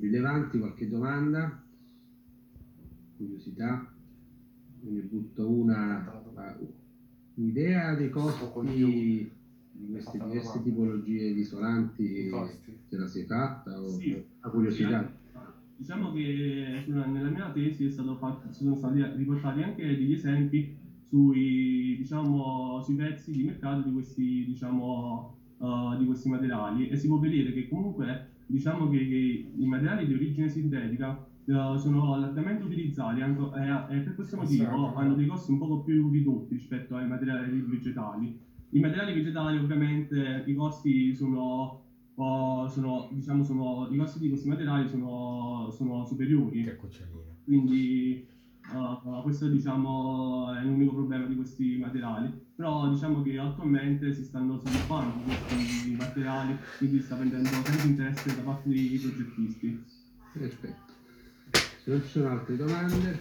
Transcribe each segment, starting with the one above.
rilevanti, qualche domanda, curiosità, ne butto una, un'idea dei costi di queste diverse tipologie di isolanti, se la sei fatta o Sì. una curiosità? Diciamo che nella mia tesi è stato fatto- sono stati riportati anche degli esempi sui, diciamo, sui prezzi di mercato di questi, diciamo, uh, questi materiali e si può vedere che comunque diciamo che, i materiali di origine sintetica uh, sono largamente utilizzati anche- e, e per questo motivo hanno dei costi un poco più ridotti rispetto ai materiali vegetali. I materiali vegetali ovviamente i costi sono o sono, diciamo, sono, i costi di questi materiali sono, sono superiori, Che cucciolino. quindi uh, questo diciamo, è l'unico problema di questi materiali. Però diciamo che attualmente si stanno sviluppando questi materiali, quindi sta prendendo tanto interesse da parte dei progettisti. Perfetto. Se non ci sono altre domande.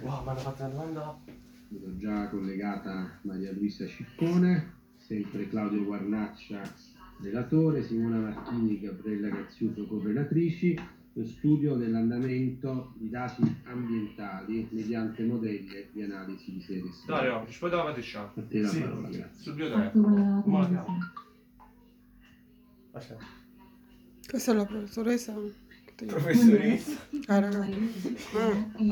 Wow, mi hanno fatto una domanda. Vedo già collegata Maria Luisa Ciccone, sempre Claudio Guarnaccia, relatore, Simona Martini, Gabriella Gazziuto, correlatrici, lo studio dell'andamento di dati ambientali mediante modelli di analisi di serie. Dario, ci puoi dare una mattina? A te la Sì. parola, grazie. Sul allá. Esa es la profesoresa.